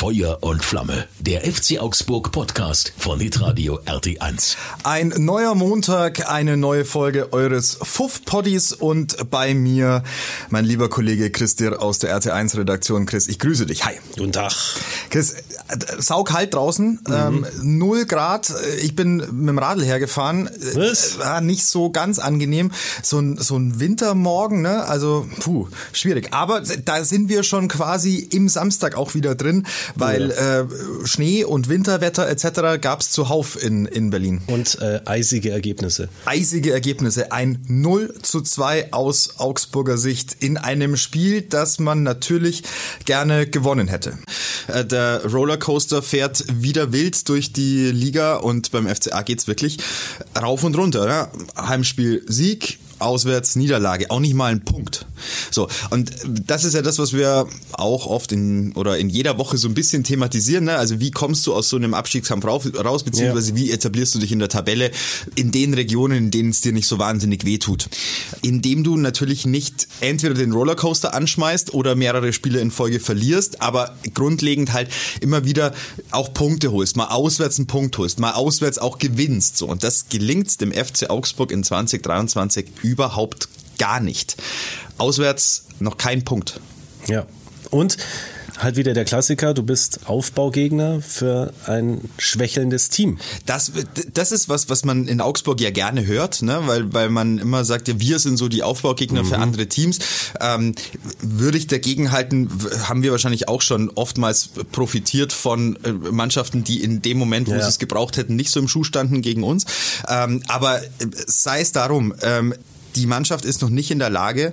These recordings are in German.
Feuer und Flamme. Der FC Augsburg Podcast von Hitradio RT1. Ein neuer Montag, eine neue Folge eures Fuff-Poddies und bei mir mein lieber Kollege Chris Dirr aus der RT1 Redaktion. Chris, ich grüße dich. Hi. Guten Tag. Chris, saukalt draußen, mhm. ähm, 0 Grad. Ich bin mit dem Radl hergefahren. Was? War nicht so ganz angenehm. So ein, so ein Wintermorgen, ne? Also, puh, schwierig. Aber da sind wir schon quasi im Samstag auch wieder drin, weil ja. äh, Schnee und Winterwetter etc. gab es zuhauf in, in Berlin. Und äh, eisige Ergebnisse. Eisige Ergebnisse. Ein 0 zu 2 aus Augsburger Sicht in einem Spiel, das man natürlich gerne gewonnen hätte. Äh, der Rollercoaster fährt wieder wild durch die Liga und beim FCA geht's wirklich rauf und runter. Ne? Heimspiel Sieg, auswärts Niederlage, auch nicht mal ein Punkt. So, und das ist ja das, was wir auch oft in oder in jeder Woche so ein bisschen thematisieren. Ne? Also wie kommst du aus so einem Abstiegskampf raus, beziehungsweise ja. wie etablierst du dich in der Tabelle in den Regionen, in denen es dir nicht so wahnsinnig wehtut. Indem du natürlich nicht entweder den Rollercoaster anschmeißt oder mehrere Spiele in Folge verlierst, aber grundlegend halt immer wieder auch Punkte holst, mal auswärts einen Punkt holst, mal auswärts auch gewinnst. So, und das gelingt dem FC Augsburg in 2023 überhaupt gar nicht. Auswärts noch kein Punkt. Ja. Und halt wieder der Klassiker, du bist Aufbaugegner für ein schwächelndes Team. Das, das ist was, was man in Augsburg ja gerne hört, ne? weil, weil man immer sagt, ja, wir sind so die Aufbaugegner mhm. für andere Teams. Ähm, würde ich dagegen halten, haben wir wahrscheinlich auch schon oftmals profitiert von äh, Mannschaften, die in dem Moment, wo ja. sie es gebraucht hätten, nicht so im Schuh standen gegen uns. Ähm, aber sei es darum, ähm, die Mannschaft ist noch nicht in der Lage,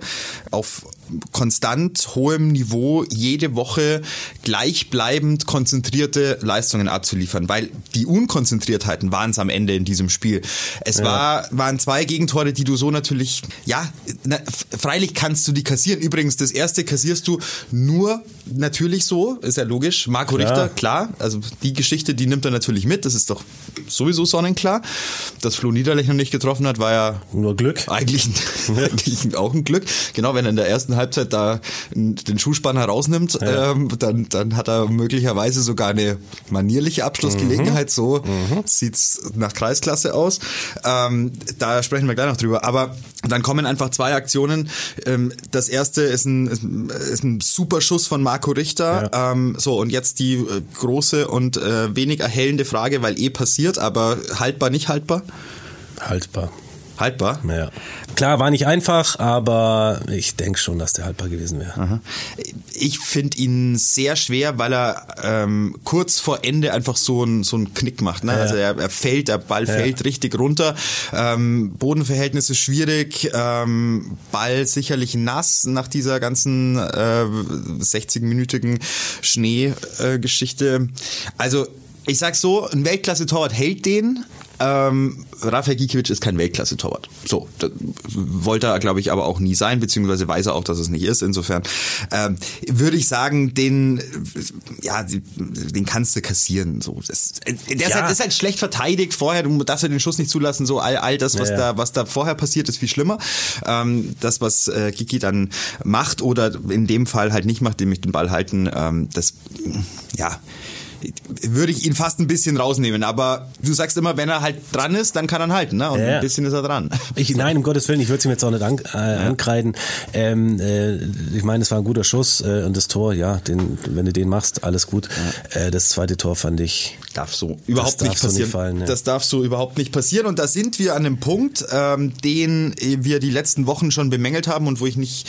auf konstant hohem Niveau jede Woche gleichbleibend konzentrierte Leistungen abzuliefern, weil die Unkonzentriertheiten waren es am Ende in diesem Spiel. Es ja. war, waren zwei Gegentore, die du so natürlich, ja, na, freilich kannst du die kassieren. Übrigens, das erste kassierst du nur natürlich so, ist ja logisch. Marco klar. Richter, klar, also die Geschichte, die nimmt er natürlich mit, das ist doch sowieso sonnenklar. Dass Flo Niederlechner nicht getroffen hat, war ja nur Glück. Eigentlich eigentlich auch ein Glück. Genau, wenn er in der ersten Halbzeit da den Schuhspanner rausnimmt, ja. ähm, dann, dann hat er möglicherweise sogar eine manierliche Abschlussgelegenheit. Mhm. So mhm. sieht's nach Kreisklasse aus. Ähm, da sprechen wir gleich noch drüber. Aber dann kommen einfach zwei Aktionen. Ähm, das erste ist ein, ist ein super Schuss von Marco Richter. Ja. Ähm, so, und jetzt die äh, große und äh, wenig erhellende Frage, weil eh passiert, aber haltbar, nicht haltbar? Haltbar haltbar. Ja. Klar, war nicht einfach, aber ich denke schon, dass der haltbar gewesen wäre. Ich finde ihn sehr schwer, weil er ähm, kurz vor Ende einfach so einen so einen Knick macht. Ne? Ja. Also er, er, fällt, der Ball ja. fällt richtig runter. Ähm, Bodenverhältnisse schwierig, ähm, Ball sicherlich nass nach dieser ganzen äh, 60-minütigen Schneegeschichte. Äh, also ich sag so, ein Weltklasse-Torwart hält den, ähm, Rafael Gikiewicz ist kein Weltklasse-Torwart. So, wollte er, glaube ich, aber auch nie sein, beziehungsweise weiß er auch, dass es nicht ist. Insofern ähm, würde ich sagen, den, ja, den kannst du kassieren. So, das, der ja. ist, halt, ist halt schlecht verteidigt vorher. Du darfst ja den Schuss nicht zulassen. So all, all das, was ja, ja. da, was da vorher passiert, ist viel schlimmer. Ähm, das, was äh, Giki dann macht oder in dem Fall halt nicht macht, nämlich den Ball halten, ähm, das, ja würde ich ihn fast ein bisschen rausnehmen. Aber du sagst immer, wenn er halt dran ist, dann kann er halten. Ne? Und ja. ein bisschen ist er dran. Ich, nein, um Gottes Willen, ich würde es ihm jetzt auch nicht an, äh, ankreiden. Ähm, äh, ich meine, es war ein guter Schuss äh, und das Tor, ja, den, wenn du den machst, alles gut. Ja. Äh, das zweite Tor fand ich. Darf so überhaupt nicht passieren. So nicht fallen, ja. Das darf so überhaupt nicht passieren. Und da sind wir an einem Punkt, ähm, den wir die letzten Wochen schon bemängelt haben und wo ich nicht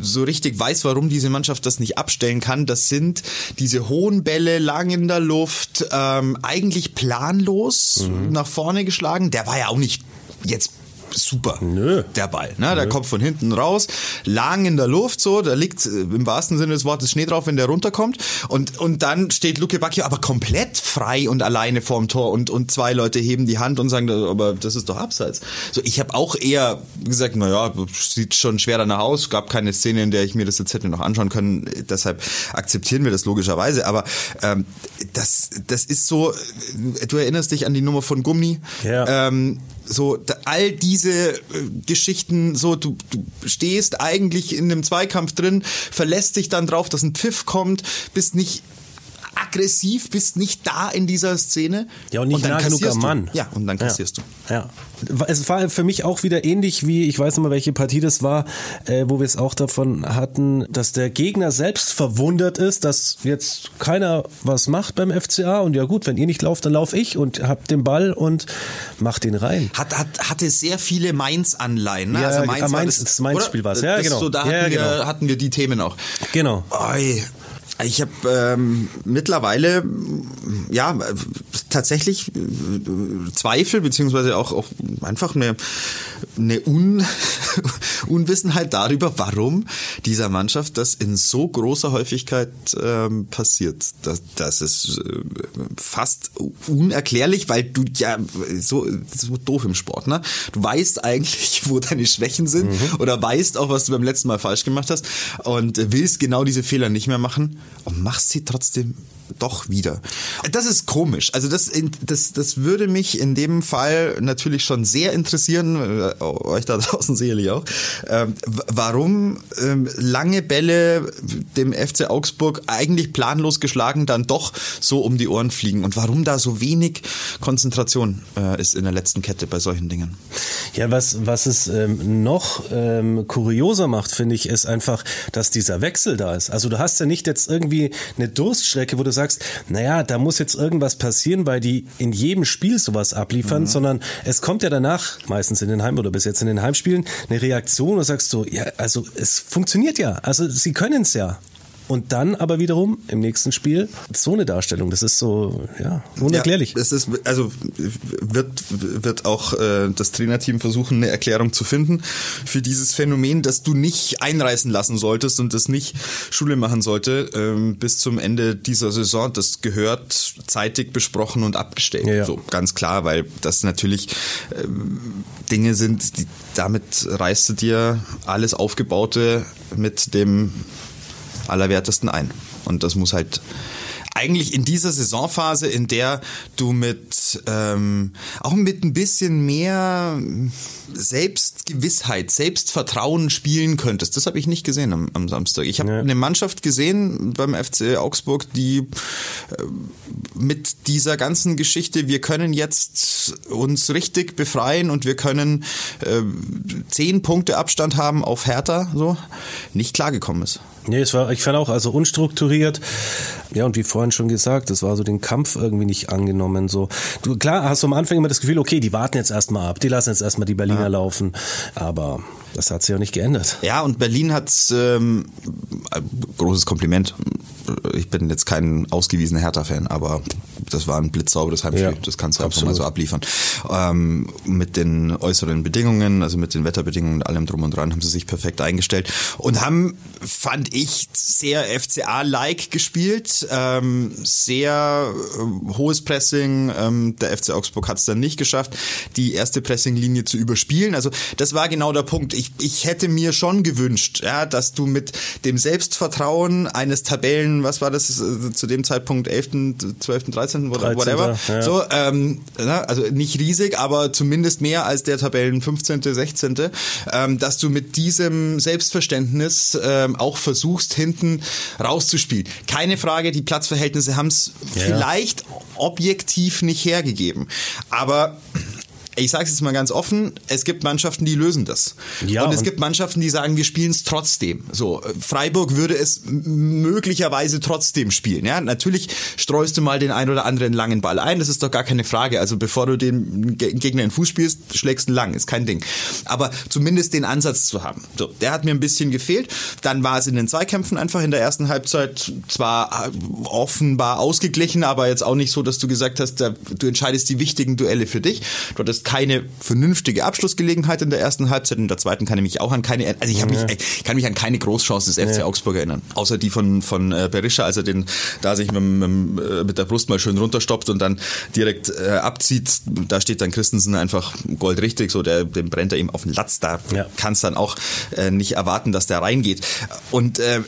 so richtig weiß, warum diese Mannschaft das nicht abstellen kann. Das sind diese hohen Bälle lang in der Luft, ähm, eigentlich planlos mhm. nach vorne geschlagen. Der war ja auch nicht jetzt super, Nö. der Ball. Ne? Der kommt von hinten raus, lang in der Luft so, da liegt äh, im wahrsten Sinne des Wortes Schnee drauf, wenn der runterkommt. Und, und dann steht Luke Bacchio aber komplett frei und alleine vorm Tor und, und zwei Leute heben die Hand und sagen, aber das ist doch abseits. So, ich habe auch eher gesagt, naja, sieht schon schwer danach aus, gab keine Szene, in der ich mir das jetzt hätte noch anschauen können, deshalb akzeptieren wir das logischerweise. Aber ähm, das, das ist so, du erinnerst dich an die Nummer von Gummi. Ja. Ähm, so all diese äh, Geschichten, so du, du stehst eigentlich in einem Zweikampf drin, verlässt dich dann drauf, dass ein Pfiff kommt, bist nicht aggressiv, bist nicht da in dieser Szene. Ja, und nicht und nah genug am Mann. Ja, und dann kassierst ja. du. Ja. Es war für mich auch wieder ähnlich wie, ich weiß nicht mal, welche Partie das war, äh, wo wir es auch davon hatten, dass der Gegner selbst verwundert ist, dass jetzt keiner was macht beim FCA und ja gut, wenn ihr nicht lauft, dann lauf ich und hab den Ball und mach den rein. Hat, hat, hatte sehr viele Mainz-Anleihen. Ne? Ja, also Mainz, Mainz das, das Mainz-Spiel war es. Ja, genau. So, da ja, hatten, genau. wir, hatten wir die Themen auch. Genau. Oi, ich habe ähm, mittlerweile ja tatsächlich äh, Zweifel beziehungsweise auch, auch einfach eine, eine Un Unwissenheit darüber, warum dieser Mannschaft das in so großer Häufigkeit ähm, passiert. Das, das ist äh, fast unerklärlich, weil du ja so, so doof im Sport, ne? Du weißt eigentlich, wo deine Schwächen sind mhm. oder weißt auch, was du beim letzten Mal falsch gemacht hast und willst genau diese Fehler nicht mehr machen und machst sie trotzdem doch wieder. Das ist komisch. Also das, das, das würde mich in dem Fall natürlich schon sehr interessieren, äh, euch da draußen sicherlich auch, ähm, warum ähm, lange Bälle dem FC Augsburg eigentlich planlos geschlagen dann doch so um die Ohren fliegen und warum da so wenig Konzentration äh, ist in der letzten Kette bei solchen Dingen. Ja, was, was es ähm, noch kurioser macht, finde ich, ist einfach, dass dieser Wechsel da ist. Also du hast ja nicht jetzt irgendwie eine Durststrecke, wo du sagst, naja, da muss jetzt irgendwas passieren, weil die in jedem Spiel sowas abliefern, mhm. sondern es kommt ja danach, meistens in den Heim- oder bis jetzt in den Heimspielen, eine Reaktion und sagst so, ja, also es funktioniert ja, also sie können es ja. Und dann aber wiederum im nächsten Spiel so eine Darstellung. Das ist so, ja, unerklärlich. Ja, es ist, also wird, wird auch äh, das Trainerteam versuchen, eine Erklärung zu finden für dieses Phänomen, dass du nicht einreißen lassen solltest und das nicht Schule machen sollte ähm, bis zum Ende dieser Saison. Das gehört zeitig besprochen und abgestellt. Ja, ja. So ganz klar, weil das natürlich äh, Dinge sind, die, damit reißt du dir alles Aufgebaute mit dem Allerwertesten ein. Und das muss halt eigentlich in dieser Saisonphase, in der du mit ähm, auch mit ein bisschen mehr Selbstgewissheit, Selbstvertrauen spielen könntest. Das habe ich nicht gesehen am, am Samstag. Ich habe ja. eine Mannschaft gesehen beim FC Augsburg, die äh, mit dieser ganzen Geschichte, wir können jetzt uns richtig befreien und wir können äh, zehn Punkte Abstand haben auf Hertha, so nicht klargekommen ist. Nee, es war, ich fand auch, also unstrukturiert. Ja, und wie vorhin schon gesagt, es war so den Kampf irgendwie nicht angenommen. So, du, klar hast du am Anfang immer das Gefühl, okay, die warten jetzt erstmal ab, die lassen jetzt erstmal die Berliner ja. laufen. Aber das hat sich auch nicht geändert. Ja, und Berlin hat ähm, großes Kompliment. Ich bin jetzt kein ausgewiesener Hertha-Fan, aber das war ein blitzsauberes Heimspiel. Ja, das kannst du einfach mal so abliefern. Ähm, mit den äußeren Bedingungen, also mit den Wetterbedingungen und allem drum und dran, haben sie sich perfekt eingestellt und haben, fand ich, sehr FCA-like gespielt. Ähm, sehr äh, hohes Pressing. Ähm, der FC Augsburg hat es dann nicht geschafft, die erste Pressinglinie zu überspielen. Also das war genau der Punkt. Ich, ich hätte mir schon gewünscht, ja, dass du mit dem Selbstvertrauen eines Tabellen, was war das äh, zu dem Zeitpunkt, 11., 12., 13., 13. oder whatever. Ja. So, ähm, also nicht riesig, aber zumindest mehr als der Tabellen 15., 16. Ähm, dass du mit diesem Selbstverständnis ähm, auch versuchst, hinten rauszuspielen. Keine Frage, die Platzverhältnisse haben es ja. vielleicht objektiv nicht hergegeben. Aber ich sage es jetzt mal ganz offen, es gibt Mannschaften, die lösen das. Ja, und es und gibt Mannschaften, die sagen, wir spielen es trotzdem. So, Freiburg würde es möglicherweise trotzdem spielen. Ja, natürlich streust du mal den ein oder anderen langen Ball ein, das ist doch gar keine Frage. Also bevor du den Gegner in den Fuß spielst, schlägst du lang, ist kein Ding. Aber zumindest den Ansatz zu haben. So, der hat mir ein bisschen gefehlt. Dann war es in den Zweikämpfen einfach in der ersten Halbzeit zwar offenbar ausgeglichen, aber jetzt auch nicht so, dass du gesagt hast, du entscheidest die wichtigen Duelle für dich. Du hattest keine vernünftige Abschlussgelegenheit in der ersten Halbzeit. In der zweiten kann ich mich auch an keine, also ich, hab mich, ich kann mich an keine Großchance des FC ja. Augsburg erinnern. Außer die von, von äh, Berisha, als er den da sich mit, mit, mit der Brust mal schön runterstoppt und dann direkt äh, abzieht. Da steht dann Christensen einfach goldrichtig, so der, dem brennt er ihm auf den Latz. Da ja. kannst dann auch äh, nicht erwarten, dass der reingeht. Und äh,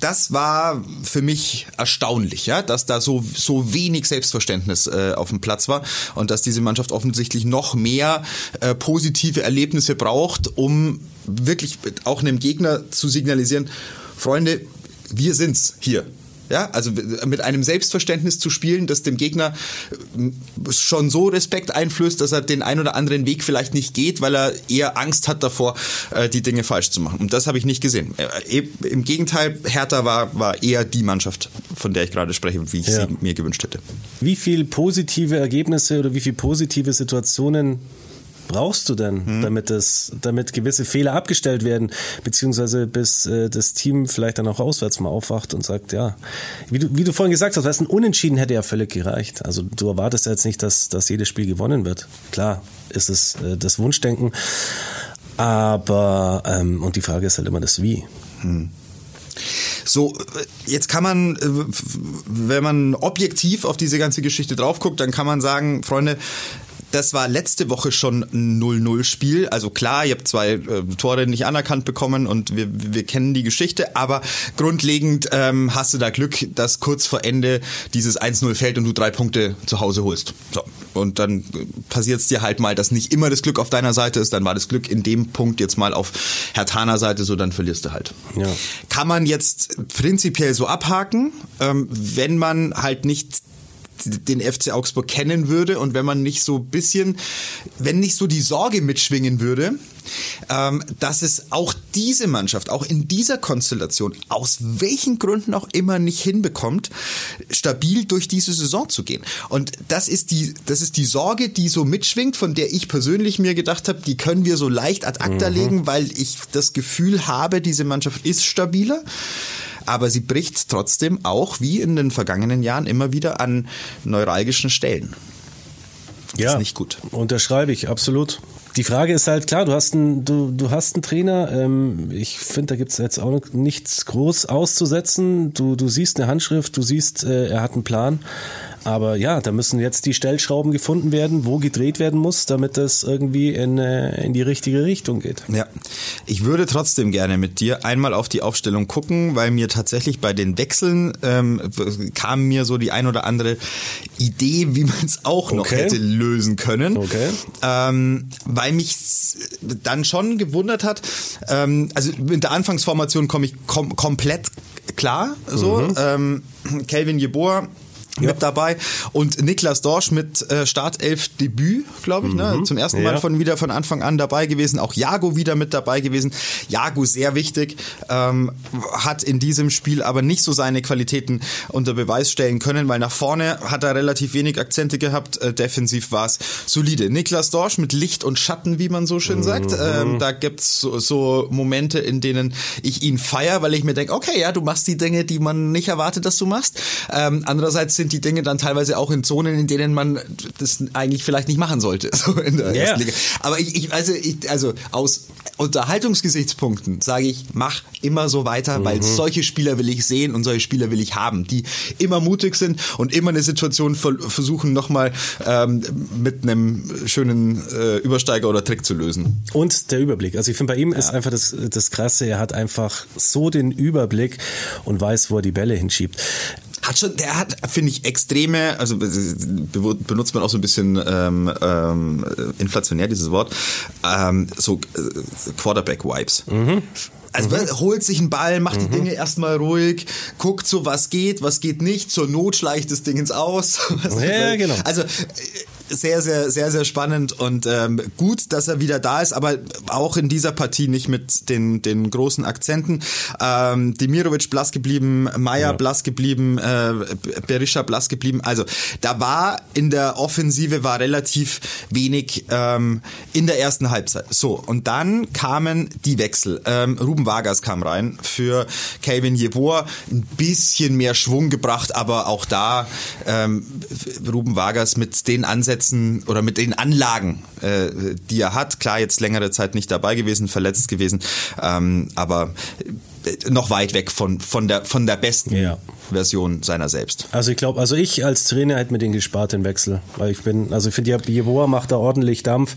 das war für mich erstaunlich, ja, dass da so, so wenig Selbstverständnis äh, auf dem Platz war und dass diese Mannschaft offensichtlich noch mehr äh, positive Erlebnisse braucht, um wirklich auch einem Gegner zu signalisieren, Freunde, wir sind's hier. Ja, also mit einem Selbstverständnis zu spielen, das dem Gegner schon so Respekt einflößt, dass er den ein oder anderen Weg vielleicht nicht geht, weil er eher Angst hat davor, äh, die Dinge falsch zu machen. Und das habe ich nicht gesehen. Äh, Im Gegenteil, Hertha war, war eher die Mannschaft, von der ich gerade spreche und wie ich ja. sie mir gewünscht hätte. Wie viel positive Ergebnisse oder wie viel positive Situationen brauchst du denn, hm. damit das, damit gewisse Fehler abgestellt werden, beziehungsweise bis äh, das Team vielleicht dann auch auswärts mal aufwacht und sagt, ja, wie du, wie du vorhin gesagt hast, weißt, ein Unentschieden hätte ja völlig gereicht. Also du erwartest ja jetzt nicht, dass, dass jedes Spiel gewonnen wird. Klar, ist es äh, das Wunschdenken. Aber, ähm, und die Frage ist halt immer das Wie. Hm. So, jetzt kann man, äh, wenn man objektiv auf diese ganze Geschichte drauf guckt, dann kann man sagen, Freunde, das war letzte Woche schon ein 0-0-Spiel. Also klar, ihr habt zwei äh, Tore nicht anerkannt bekommen und wir, wir kennen die Geschichte, aber grundlegend ähm, hast du da Glück, dass kurz vor Ende dieses 1-0 fällt und du drei Punkte zu Hause holst. So. Und dann äh, passiert es dir halt mal, dass nicht immer das Glück auf deiner Seite ist. Dann war das Glück in dem Punkt jetzt mal auf Hertaner Seite, so dann verlierst du halt. Ja. Kann man jetzt prinzipiell so abhaken, ähm, wenn man halt nicht den FC Augsburg kennen würde und wenn man nicht so bisschen, wenn nicht so die Sorge mitschwingen würde, ähm, dass es auch diese Mannschaft, auch in dieser Konstellation, aus welchen Gründen auch immer nicht hinbekommt, stabil durch diese Saison zu gehen. Und das ist die, das ist die Sorge, die so mitschwingt, von der ich persönlich mir gedacht habe, die können wir so leicht ad acta mhm. legen, weil ich das Gefühl habe, diese Mannschaft ist stabiler aber sie bricht trotzdem auch wie in den vergangenen Jahren immer wieder an neuralgischen Stellen. Das ja, ist nicht gut. Unterschreibe ich, absolut. Die Frage ist halt klar, du hast einen, du, du hast einen Trainer. Ähm, ich finde, da gibt es jetzt auch nichts groß auszusetzen. Du, du siehst eine Handschrift, du siehst, äh, er hat einen Plan. Aber ja, da müssen jetzt die Stellschrauben gefunden werden, wo gedreht werden muss, damit das irgendwie in, äh, in die richtige Richtung geht. Ja, ich würde trotzdem gerne mit dir einmal auf die Aufstellung gucken, weil mir tatsächlich bei den Wechseln ähm, kam mir so die ein oder andere Idee, wie man es auch okay. noch hätte lösen können. Okay. Ähm, weil mich dann schon gewundert hat, ähm, also mit der Anfangsformation komme ich kom komplett klar. So, mhm. ähm, Kelvin Ja. mit dabei und Niklas Dorsch mit äh, Startelf-Debüt, glaube ich, ne? mhm. ne? zum ersten Mal ja. von wieder von Anfang an dabei gewesen. Auch Jago wieder mit dabei gewesen. Jago sehr wichtig, ähm, hat in diesem Spiel aber nicht so seine Qualitäten unter Beweis stellen können, weil nach vorne hat er relativ wenig Akzente gehabt. Äh, defensiv war es solide. Niklas Dorsch mit Licht und Schatten, wie man so schön mhm. sagt. Ähm, da gibt's so, so Momente, in denen ich ihn feier, weil ich mir denke, okay, ja, du machst die Dinge, die man nicht erwartet, dass du machst. Ähm, andererseits sind die Dinge dann teilweise auch in Zonen, in denen man das eigentlich vielleicht nicht machen sollte, so in der yeah. Liga. Aber ich, ich also, ich, also aus Unterhaltungsgesichtspunkten sage ich, mach immer so weiter, mhm. weil solche Spieler will ich sehen und solche Spieler will ich haben, die immer mutig sind und immer eine Situation versuchen nochmal ähm, mit einem schönen äh, Übersteiger oder Trick zu lösen. Und der Überblick. Also ich finde bei ihm ja. ist einfach das, das Krasse, er hat einfach so den Überblick und weiß, wo er die Bälle hinschiebt hat schon, der hat, finde ich, extreme, also benutzt man auch so ein bisschen ähm, ähm, inflationär dieses Wort, ähm, so äh, Quarterback-Vibes. Mhm. Also mhm. holt sich einen Ball, macht mhm. die Dinge erstmal ruhig, guckt so, was geht, was geht nicht, zur Not schleicht das Ding ins Aus. ja, genau. Also sehr, sehr, sehr, sehr spannend und ähm, gut, dass er wieder da ist, aber auch in dieser Partie nicht mit den, den großen Akzenten. Ähm, Demirovic blass geblieben, Meier ja. blass geblieben, äh, Berisha blass geblieben. Also da war in der Offensive war relativ wenig ähm, in der ersten Halbzeit. So, und dann kamen die Wechsel. Ähm, Ruben Vargas kam rein für Calvin Jeboa, ein bisschen mehr Schwung gebracht, aber auch da ähm, Ruben Vargas mit den Ansätzen Einsätzen oder mit den Anlagen, äh, die er hat, klar jetzt längere Zeit nicht dabei gewesen, verletzt gewesen, ähm, aber noch weit weg von, von, der, von der besten ja. Version seiner selbst. Also ich glaube, also ich als Trainer hätte mir den gespart, den Wechsel. Weil ich bin, also ich finde, Jeboa macht da ordentlich Dampf.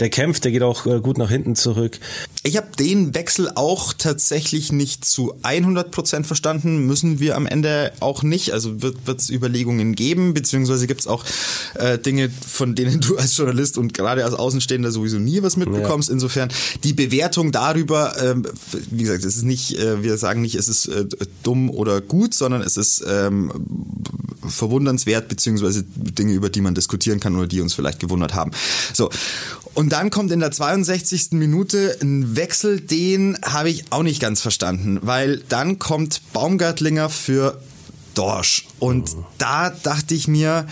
Der kämpft, der geht auch äh, gut nach hinten zurück. Ich habe den Wechsel auch tatsächlich nicht zu 100 Prozent verstanden. Müssen wir am Ende auch nicht. Also wird es Überlegungen geben, beziehungsweise gibt es auch äh, Dinge, von denen du als Journalist und gerade als Außenstehender sowieso nie was mitbekommst. Ja. Insofern die Bewertung darüber, äh, wie gesagt, es ist nicht, äh, wir sagen nicht, es ist äh, dumm oder gut, sondern Es ist ähm, verwundernswert, beziehungsweise Dinge, über die man diskutieren kann oder die uns vielleicht gewundert haben. So. Und dann kommt in der 62. Minute ein Wechsel, den habe ich auch nicht ganz verstanden, weil dann kommt Baumgartlinger für Dorsch. Und mhm. da dachte ich mir,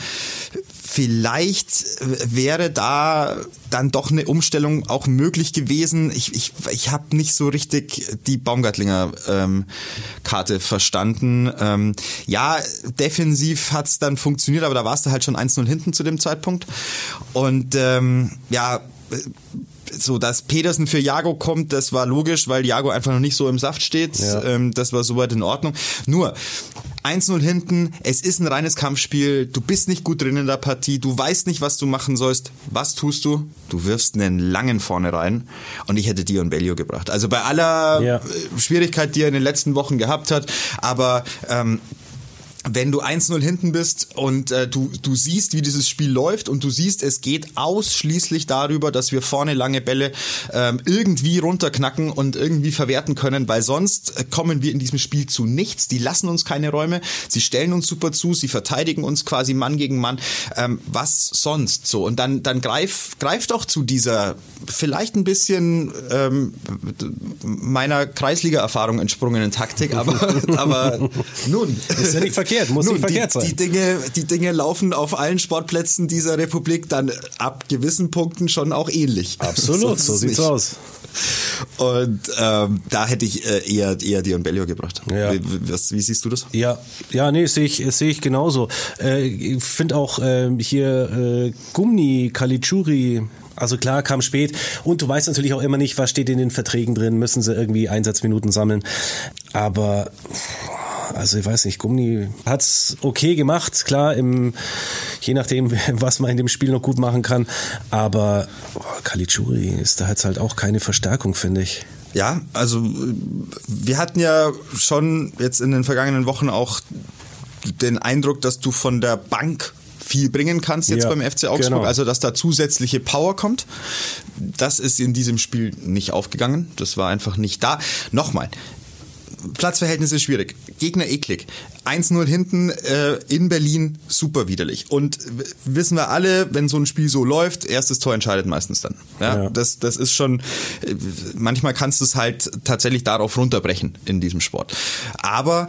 vielleicht wäre da dann doch eine Umstellung auch möglich gewesen. Ich, ich, ich habe nicht so richtig die Baumgartlinger ähm, Karte verstanden. Ähm, ja, defensiv hat's dann funktioniert, aber da warst du halt schon 1-0 hinten zu dem Zeitpunkt. Und ähm, ja, so, dass Petersen für Jago kommt, das war logisch, weil Jago einfach noch nicht so im Saft steht. Ja. Ähm, das war soweit in Ordnung. Nur, 1-0 hinten, es ist ein reines Kampfspiel, du bist nicht gut drin in der Partie, du weißt nicht, was du machen sollst. Was tust du? Du wirfst einen langen vorne rein und ich hätte Dion Bellio gebracht. Also bei aller ja. Schwierigkeit, die er in den letzten Wochen gehabt hat, aber ähm, wenn du 1-0 hinten bist und äh, du, du siehst, wie dieses Spiel läuft und du siehst, es geht ausschließlich darüber, dass wir vorne lange Bälle ähm, irgendwie runterknacken und irgendwie verwerten können, weil sonst kommen wir in diesem Spiel zu nichts. Die lassen uns keine Räume, sie stellen uns super zu, sie verteidigen uns quasi Mann gegen Mann. Ähm, was sonst so? Und dann, dann greif, greif doch zu dieser vielleicht ein bisschen ähm, meiner Kreisliga-Erfahrung entsprungenen Taktik, aber, aber nun. Ist ja nicht verkehrt verkehrt, muss Nun, nicht verkehrt die, sein. Die Dinge, die Dinge laufen auf allen Sportplätzen dieser Republik dann ab gewissen Punkten schon auch ähnlich. Absolut, so, so sieht's nicht. aus. Und ähm, da hätte ich äh, eher, eher Dion Bellio gebracht. Ja. Wie, was, wie, siehst du das? Ja, ja, nee, sehe ich, sehe ich genauso. Äh, ich finde auch äh, hier äh, Gumni Kalichuri also klar, kam spät und du weißt natürlich auch immer nicht, was steht in den Verträgen drin, müssen sie irgendwie Einsatzminuten sammeln. Aber also ich weiß nicht, Gummi hat's okay gemacht, klar, im, je nachdem, was man in dem Spiel noch gut machen kann. Aber oh, Kalichuri ist da jetzt halt auch keine Verstärkung, finde ich. Ja, also wir hatten ja schon jetzt in den vergangenen Wochen auch den Eindruck, dass du von der Bank viel bringen kannst jetzt ja, beim FC Augsburg, genau. also dass da zusätzliche Power kommt. Das ist in diesem Spiel nicht aufgegangen. Das war einfach nicht da. Nochmal, Platzverhältnisse schwierig. Gegner eklig. 1-0 hinten äh, in Berlin, super widerlich. Und wissen wir alle, wenn so ein Spiel so läuft, erstes Tor entscheidet meistens dann. Ja, ja. Das, das ist schon, äh, manchmal kannst du es halt tatsächlich darauf runterbrechen in diesem Sport. Aber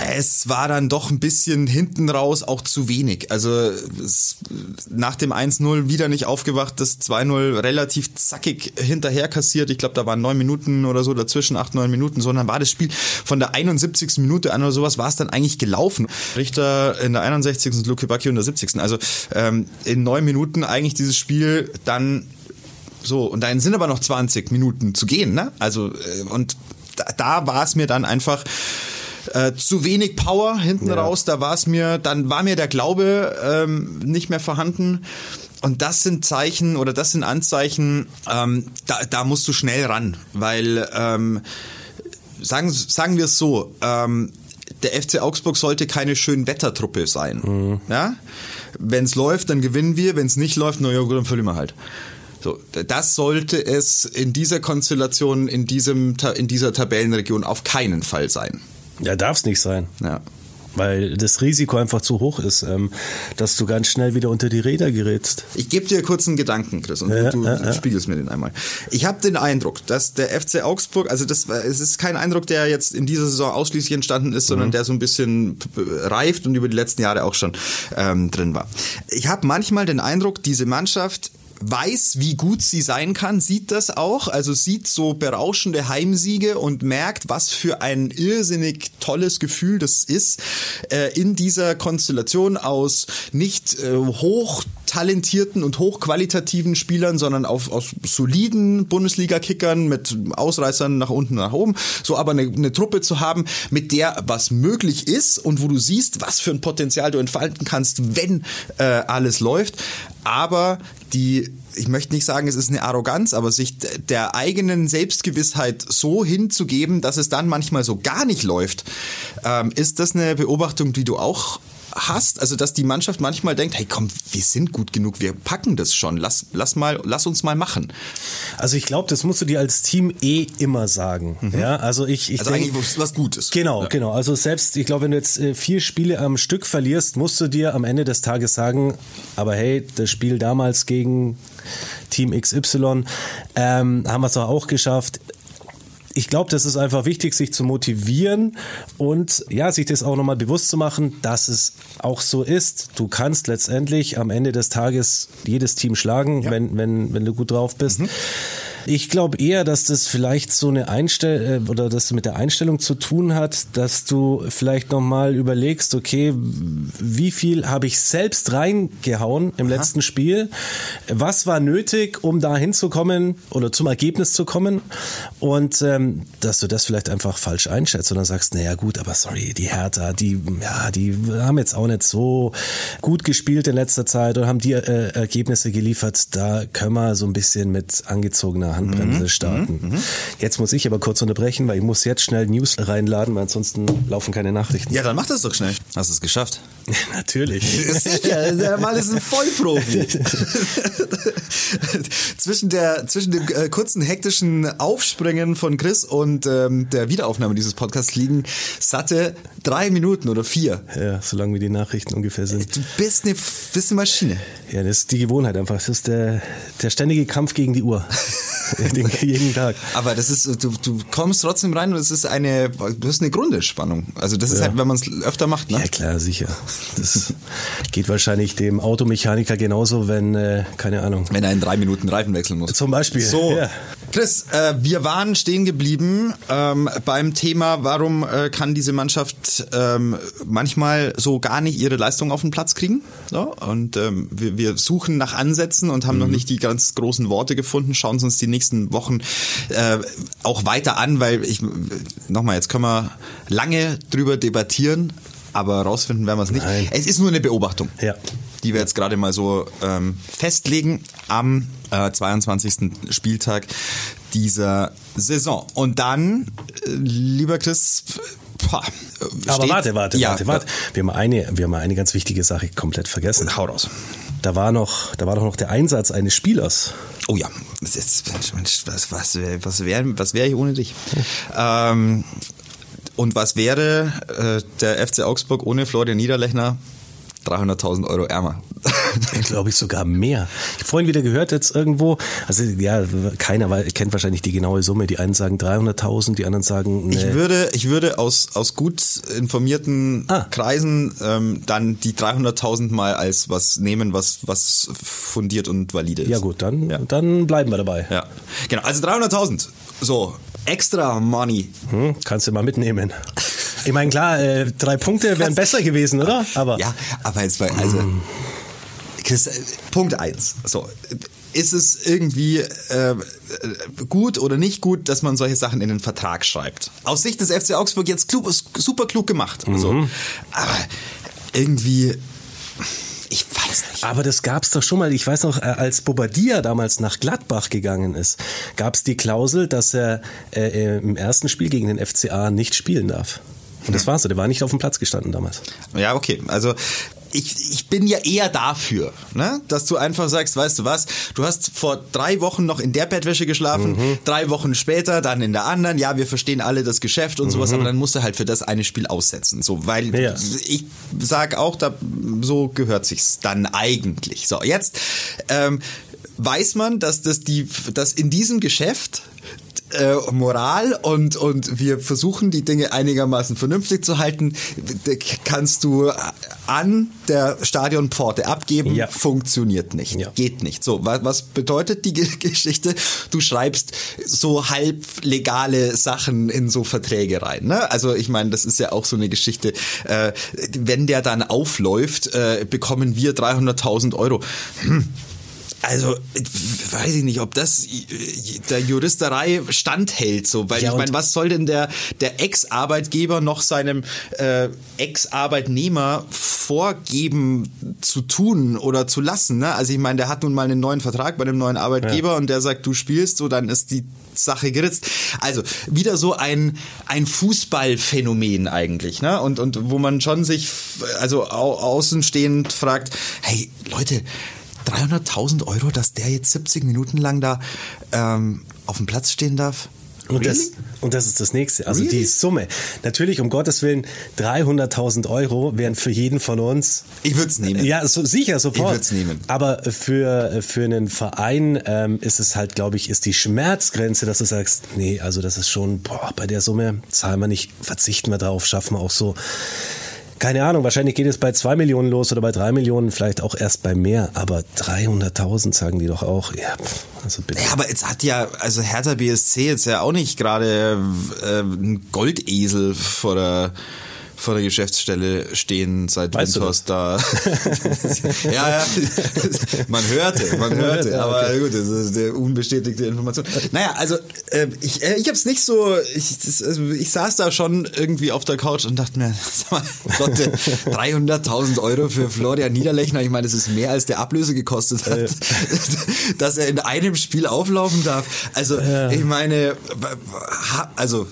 es war dann doch ein bisschen hinten raus auch zu wenig. Also nach dem 1-0 wieder nicht aufgewacht, das 2-0 relativ zackig hinterher kassiert. Ich glaube, da waren neun Minuten oder so dazwischen, acht, neun Minuten, sondern war das Spiel von der 71. Minute an oder sowas, war es dann eigentlich gelaufen. Richter in der 61. und Luke Bacchio in der 70. Also ähm, in neun Minuten eigentlich dieses Spiel dann so, und dann sind aber noch 20 Minuten zu gehen, ne? Also, äh, und da, da war es mir dann einfach äh, zu wenig Power hinten ja. raus. Da war es mir, dann war mir der Glaube ähm, nicht mehr vorhanden. Und das sind Zeichen oder das sind Anzeichen, ähm, da, da musst du schnell ran, weil ähm, sagen, sagen wir es so, ähm, der FC Augsburg sollte keine schön Wettertruppe sein. Mhm. Ja? Wenn es läuft, dann gewinnen wir. Wenn es nicht läuft, naja, gut, dann verlieren wir halt. So, das sollte es in dieser Konstellation, in, diesem, in dieser Tabellenregion auf keinen Fall sein. Ja, darf es nicht sein. Ja. Weil das Risiko einfach zu hoch ist, ähm, dass du ganz schnell wieder unter die Räder gerätst. Ich gebe dir kurz einen Gedanken, Chris, und ja, du, ja, ja. spiegelst mir den einmal. Ich habe den Eindruck, dass der FC Augsburg, also das, es ist kein Eindruck, der jetzt in dieser Saison ausschließlich entstanden ist, sondern mhm. der so ein bisschen reift und über die letzten Jahre auch schon ähm, drin war. Ich habe manchmal den Eindruck, diese Mannschaft weiß, wie gut sie sein kann, sieht das auch, also sieht so berauschende Heimsiege und merkt, was für ein irrsinnig tolles Gefühl das ist, äh, in dieser Konstellation aus nicht äh, hoch talentierten und hochqualitativen Spielern, sondern auf, aus soliden Bundesliga-Kickern mit Ausreißern nach unten, nach oben, so aber eine, eine Truppe zu haben, mit der was möglich ist und wo du siehst, was für ein Potenzial du entfalten kannst, wenn äh, alles läuft, aber die ich möchte nicht sagen, es ist eine Arroganz, aber sich der eigenen Selbstgewissheit so hinzugeben, dass es dann manchmal so gar nicht läuft, ähm, ist das eine Beobachtung, die du auch hast, also dass die Mannschaft manchmal denkt, hey komm, wir sind gut genug, wir packen das schon, lass, lass mal, lass uns mal machen. Also ich glaube, das musst du dir als Team eh immer sagen. Mhm. Ja, also ich, ich also denk, eigentlich was Gutes. Genau, ja. genau. Also selbst, ich glaube, wenn du jetzt äh, vier Spiele am Stück verlierst, musst du dir am Ende des Tages sagen, aber hey, das Spiel damals gegen Team XY ähm, haben wir es doch auch geschafft ich glaube, das ist einfach wichtig, sich zu motivieren und ja, sich das auch nochmal bewusst zu machen, dass es auch so ist. Du kannst letztendlich am Ende des Tages jedes Team schlagen, ja. wenn, wenn, wenn du gut drauf bist. Mhm. Ich glaube eher, dass das vielleicht so eine Einstellung äh, oder dass mit der Einstellung zu tun hat, dass du vielleicht nochmal überlegst, okay, wie viel habe ich selbst reingehauen im Aha. letzten Spiel? Was war nötig, um da hinzukommen oder zum Ergebnis zu kommen? Und ähm, dass du das vielleicht einfach falsch einschätzt und dann sagst, naja gut, aber sorry, die Hertha, die, ja, die haben jetzt auch nicht so gut gespielt in letzter Zeit oder haben die äh, Ergebnisse geliefert. Da können wir so ein bisschen mit angezogener Handbremse mhm. starten. Mhm. mhm. Jetzt muss ich aber kurz unterbrechen, weil ich muss jetzt schnell News reinladen, weil ansonsten laufen keine Nachrichten. Ja, dann mach das doch schnell. Hast du es geschafft? Natürlich. Sicher, der Mann ist ein Vollprofi. zwischen, der, zwischen dem äh, kurzen hektischen Aufspringen von Chris und ähm, der Wiederaufnahme dieses Podcasts liegen satte drei Minuten oder vier. Ja, solange wie die Nachrichten ungefähr sind. Du bist eine, bist eine Maschine. Ja, das ist die Gewohnheit einfach. Das ist der, der ständige Kampf gegen die Uhr. jeden Tag. Aber das ist, du, du kommst trotzdem rein und es ist eine, du hast eine Grundentspannung. Also das ist ja. halt, wenn man es öfter macht, ne? Ja, klar, sicher. Das geht wahrscheinlich dem Automechaniker genauso, wenn, äh, keine Ahnung. Wenn er in drei Minuten Reifen wechseln muss. Zum Beispiel. So. Ja. Chris, äh, wir waren stehen geblieben ähm, beim Thema, warum äh, kann diese Mannschaft ähm, manchmal so gar nicht ihre Leistung auf den Platz kriegen. So, und ähm, wir, wir suchen nach Ansätzen und haben mhm. noch nicht die ganz großen Worte gefunden, schauen uns die nächsten Wochen äh, auch weiter an, weil ich, nochmal, jetzt können wir lange drüber debattieren, aber rausfinden werden wir es nicht. Nein. Es ist nur eine Beobachtung, ja. die wir jetzt gerade mal so ähm, festlegen am äh, 22. Spieltag dieser Saison. Und dann, äh, lieber Chris, Pah, Aber warte, warte, ja, warte, warte. Wir haben eine, wir haben eine ganz wichtige Sache komplett vergessen. Hau raus. Da war noch, da war doch noch der Einsatz eines Spielers. Oh ja, was, was, was, was wäre was wär ich ohne dich? ähm, und was wäre äh, der FC Augsburg ohne Florian Niederlechner? 300.000 Euro ärmer. Glaube ich sogar mehr. Ich habe vorhin wieder gehört jetzt irgendwo, also ja, keiner kennt wahrscheinlich die genaue Summe. Die einen sagen 300.000, die anderen sagen. Nee. Ich würde, ich würde aus aus gut informierten ah. Kreisen ähm, dann die 300.000 mal als was nehmen, was was fundiert und valide ist. Ja gut, dann ja. dann bleiben wir dabei. Ja, genau. Also 300.000. So extra Money. Hm, kannst du mal mitnehmen. Ich meine, klar, äh, drei Punkte wären besser gewesen, oder? Aber ja, aber jetzt war also Chris, äh, Punkt eins. So ist es irgendwie äh, gut oder nicht gut, dass man solche Sachen in den Vertrag schreibt? Aus Sicht des FC Augsburg jetzt klug, super klug gemacht. Mhm. So. Aber irgendwie ich weiß nicht. Aber das gab es doch schon mal. Ich weiß noch, äh, als Bobadilla damals nach Gladbach gegangen ist, gab es die Klausel, dass er äh, im ersten Spiel gegen den FCA nicht spielen darf. Und das war's der war nicht auf dem Platz gestanden damals. Ja, okay. Also ich, ich bin ja eher dafür, ne? dass du einfach sagst, weißt du was, du hast vor drei Wochen noch in der Bettwäsche geschlafen, mhm. drei Wochen später dann in der anderen, ja, wir verstehen alle das Geschäft und mhm. sowas, aber dann musst du halt für das eine Spiel aussetzen. So, weil ja. ich sag auch, da, so gehört sich's dann eigentlich. So, jetzt ähm, weiß man, dass das die, dass in diesem Geschäft äh, Moral und, und wir versuchen die Dinge einigermaßen vernünftig zu halten, kannst du an der Stadionpforte abgeben, ja. funktioniert nicht, ja. geht nicht. So, was, was bedeutet die Geschichte? Du schreibst so halb legale Sachen in so Verträge rein. Ne? Also ich meine, das ist ja auch so eine Geschichte. Äh, wenn der dann aufläuft, äh, bekommen wir 300.000 Euro. Hm also weiß ich nicht, ob das der Juristerei standhält, so, weil ja, ich meine, was soll denn der der Ex-Arbeitgeber noch seinem äh, Ex-Arbeitnehmer vorgeben zu tun oder zu lassen? Ne? Also ich meine, der hat nun mal einen neuen Vertrag bei einem neuen Arbeitgeber ja. und der sagt, du spielst, so dann ist die Sache geritzt. Also wieder so ein ein Fußballphänomen eigentlich, ne? Und und wo man schon sich also au außenstehend fragt, hey Leute 300.000 Euro, dass der jetzt 70 Minuten lang da ähm, auf dem Platz stehen darf? Und, really? das, und das ist das nächste. Also really? die Summe. Natürlich, um Gottes Willen, 300.000 Euro wären für jeden von uns. Ich würde es nehmen. Ja, so, sicher, sofort. Ich würde es nehmen. Aber für, für einen Verein ähm, ist es halt, glaube ich, ist die Schmerzgrenze, dass du sagst, nee, also das ist schon, boah, bei der Summe zahlen wir nicht, verzichten wir drauf, schaffen wir auch so keine Ahnung, wahrscheinlich geht es bei zwei Millionen los oder bei drei Millionen, vielleicht auch erst bei mehr, aber 300.000 sagen die doch auch. Ja, also bitte. Ja, aber jetzt hat ja, also Hertha BSC jetzt ja auch nicht gerade äh, ein Goldesel vor der vor der Geschäftsstelle stehen seit weißt Windhorst da. ja, ja, man hörte, man hörte, ja, aber okay. gut, das ist eine unbestätigte Information. Naja, also äh, ich, äh, ich habe es nicht so, ich, das, also ich saß da schon irgendwie auf der Couch und dachte mir, sag mal, Lotte, 300.000 Euro für Florian Niederlechner, ich meine, das ist mehr als der Ablöse gekostet hat, äh. dass er in einem Spiel auflaufen darf. Also ja. ich meine, also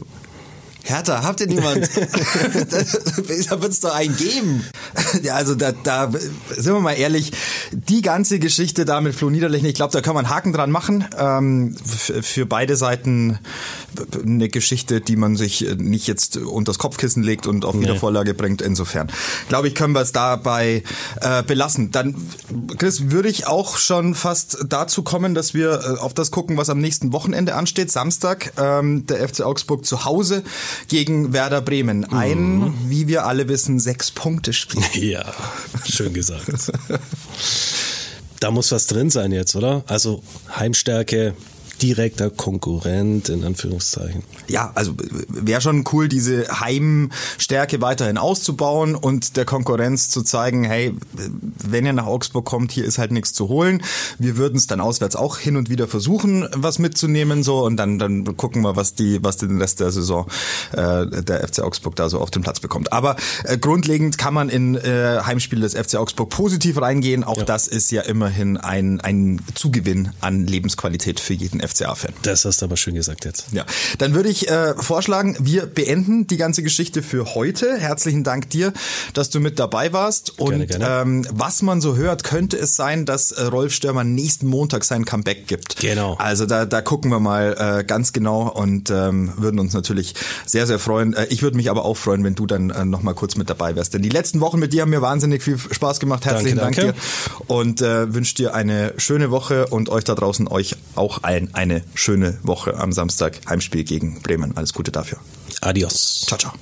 Hertha, habt ihr niemand? da wird es doch einen geben. Ja, also da, da sind wir mal ehrlich, die ganze Geschichte da mit Flo Niederlechner, ich glaube, da kann man einen Haken dran machen. Ähm, für beide Seiten eine Geschichte, die man sich nicht jetzt unter das Kopfkissen legt und auf Wiedervorlage nee. bringt. Insofern, glaube ich, können wir es dabei äh, belassen. Dann, Chris, würde ich auch schon fast dazu kommen, dass wir äh, auf das gucken, was am nächsten Wochenende ansteht. Samstag, ähm, der FC Augsburg zu Hause gegen Werder Bremen. Ein, mhm. wie wir alle wissen, Sechs-Punkte-Spiel. Ja, schön gesagt. da muss was drin sein jetzt, oder? Also Heimstärke, direkter Konkurrent in Anführungszeichen. Ja, also wäre schon cool, diese Heimstärke weiterhin auszubauen und der Konkurrenz zu zeigen, hey, wenn ihr nach Augsburg kommt, hier ist halt nichts zu holen. Wir würden es dann auswärts auch hin und wieder versuchen, was mitzunehmen so und dann dann gucken wir, was die was den Rest der Saison äh, der FC Augsburg da so auf den Platz bekommt. Aber äh, grundlegend kann man in äh, Heimspiele des FC Augsburg positiv reingehen. Auch ja. das ist ja immerhin ein ein Zugewinn an Lebensqualität für jeden FCA-Fan. Das hast du aber schön gesagt jetzt. Ja, dann würde ich äh, vorschlagen, wir beenden die ganze Geschichte für heute. Herzlichen Dank dir, dass du mit dabei warst. Und gerne. Ähm, was man so hört, könnte es sein, dass äh, Rolf Störmer nächsten Montag sein Comeback gibt. Genau. Also da, da gucken wir mal äh, ganz genau und ähm, würden uns natürlich sehr, sehr freuen. Äh, ich würde mich aber auch freuen, wenn du dann äh, noch mal kurz mit dabei wärst. Denn die letzten Wochen mit dir haben mir wahnsinnig viel Spaß gemacht. Herzlichen danke, Dank danke. dir. Und äh, wünsche dir eine schöne Woche und euch da draußen euch auch allen eine schöne Woche am Samstag. Heimspiel gegen Bremen. Alles Gute dafür. Adios. Ciao, ciao.